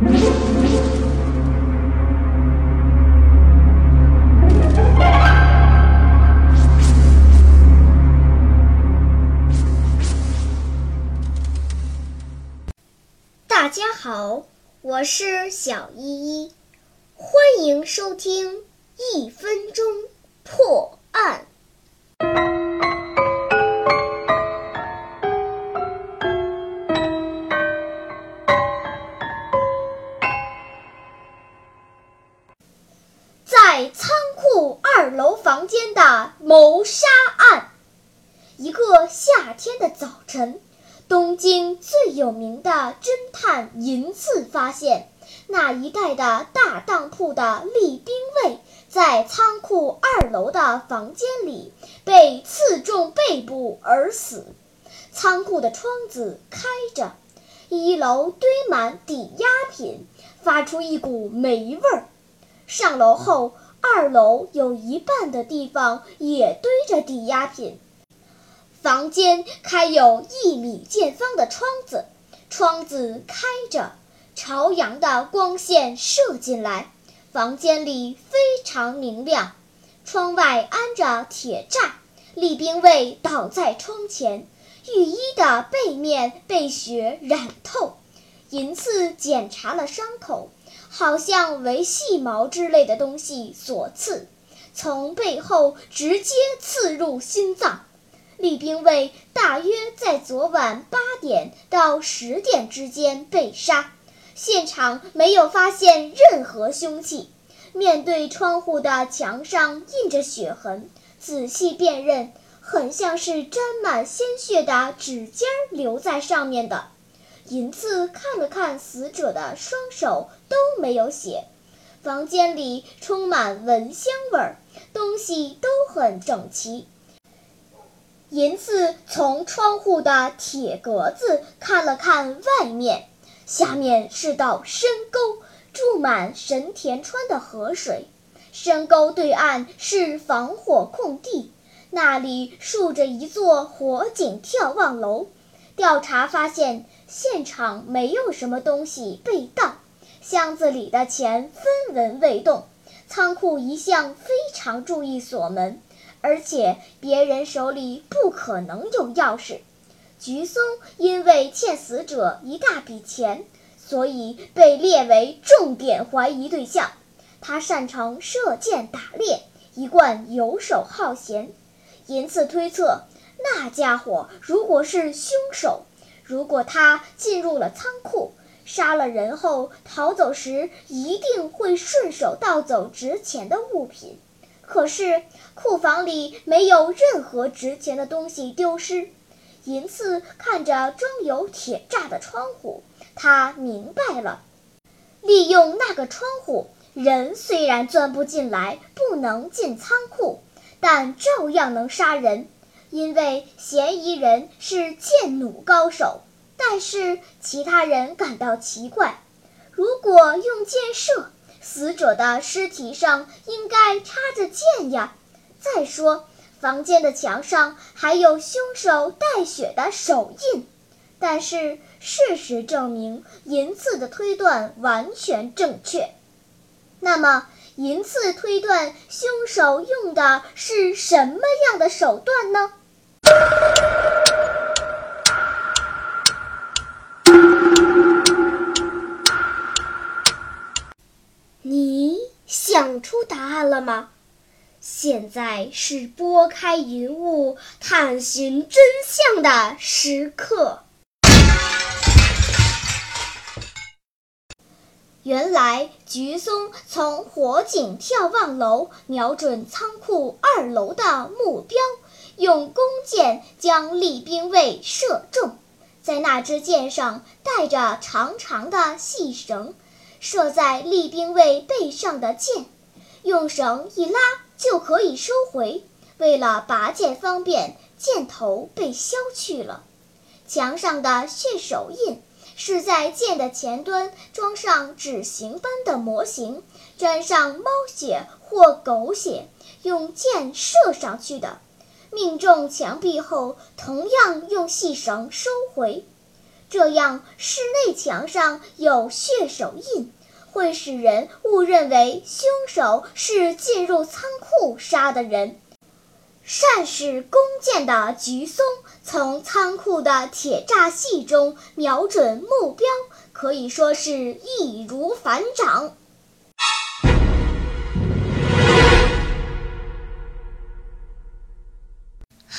大家好，我是小依依，欢迎收听一分钟破。在仓库二楼房间的谋杀案。一个夏天的早晨，东京最有名的侦探银次发现，那一带的大当铺的立兵卫在仓库二楼的房间里被刺中背部而死。仓库的窗子开着，一楼堆满抵押品，发出一股霉味儿。上楼后，二楼有一半的地方也堆着抵押品。房间开有一米见方的窗子，窗子开着，朝阳的光线射进来，房间里非常明亮。窗外安着铁栅，李兵卫倒在窗前，浴衣的背面被血染透。银次检查了伤口。好像为细毛之类的东西所刺，从背后直接刺入心脏。李兵卫大约在昨晚八点到十点之间被杀，现场没有发现任何凶器。面对窗户的墙上印着血痕，仔细辨认，很像是沾满鲜血的指尖留在上面的。银次看了看死者的双手，都没有血。房间里充满蚊香味儿，东西都很整齐。银次从窗户的铁格子看了看外面，下面是道深沟，注满神田川的河水。深沟对岸是防火空地，那里竖着一座火警眺望楼。调查发现。现场没有什么东西被盗，箱子里的钱分文未动。仓库一向非常注意锁门，而且别人手里不可能有钥匙。菊松因为欠死者一大笔钱，所以被列为重点怀疑对象。他擅长射箭、打猎，一贯游手好闲。因此推测，那家伙如果是凶手。如果他进入了仓库，杀了人后逃走时，一定会顺手盗走值钱的物品。可是库房里没有任何值钱的东西丢失。银次看着装有铁栅的窗户，他明白了：利用那个窗户，人虽然钻不进来，不能进仓库，但照样能杀人。因为嫌疑人是剑弩高手，但是其他人感到奇怪：如果用箭射，死者的尸体上应该插着箭呀。再说，房间的墙上还有凶手带血的手印。但是事实证明，银次的推断完全正确。那么，银次推断凶手用的是什么样的手段呢？你想出答案了吗？现在是拨开云雾探寻真相的时刻。原来，菊松从火警眺望楼瞄准仓库二楼的目标。用弓箭将立兵卫射中，在那支箭上带着长长的细绳，射在立兵卫背上的箭，用绳一拉就可以收回。为了拔剑方便，箭头被削去了。墙上的血手印是在箭的前端装上纸形般的模型，沾上猫血或狗血，用箭射上去的。命中墙壁后，同样用细绳收回。这样室内墙上有血手印，会使人误认为凶手是进入仓库杀的人。善使弓箭的菊松从仓库的铁栅隙中瞄准目标，可以说是易如反掌。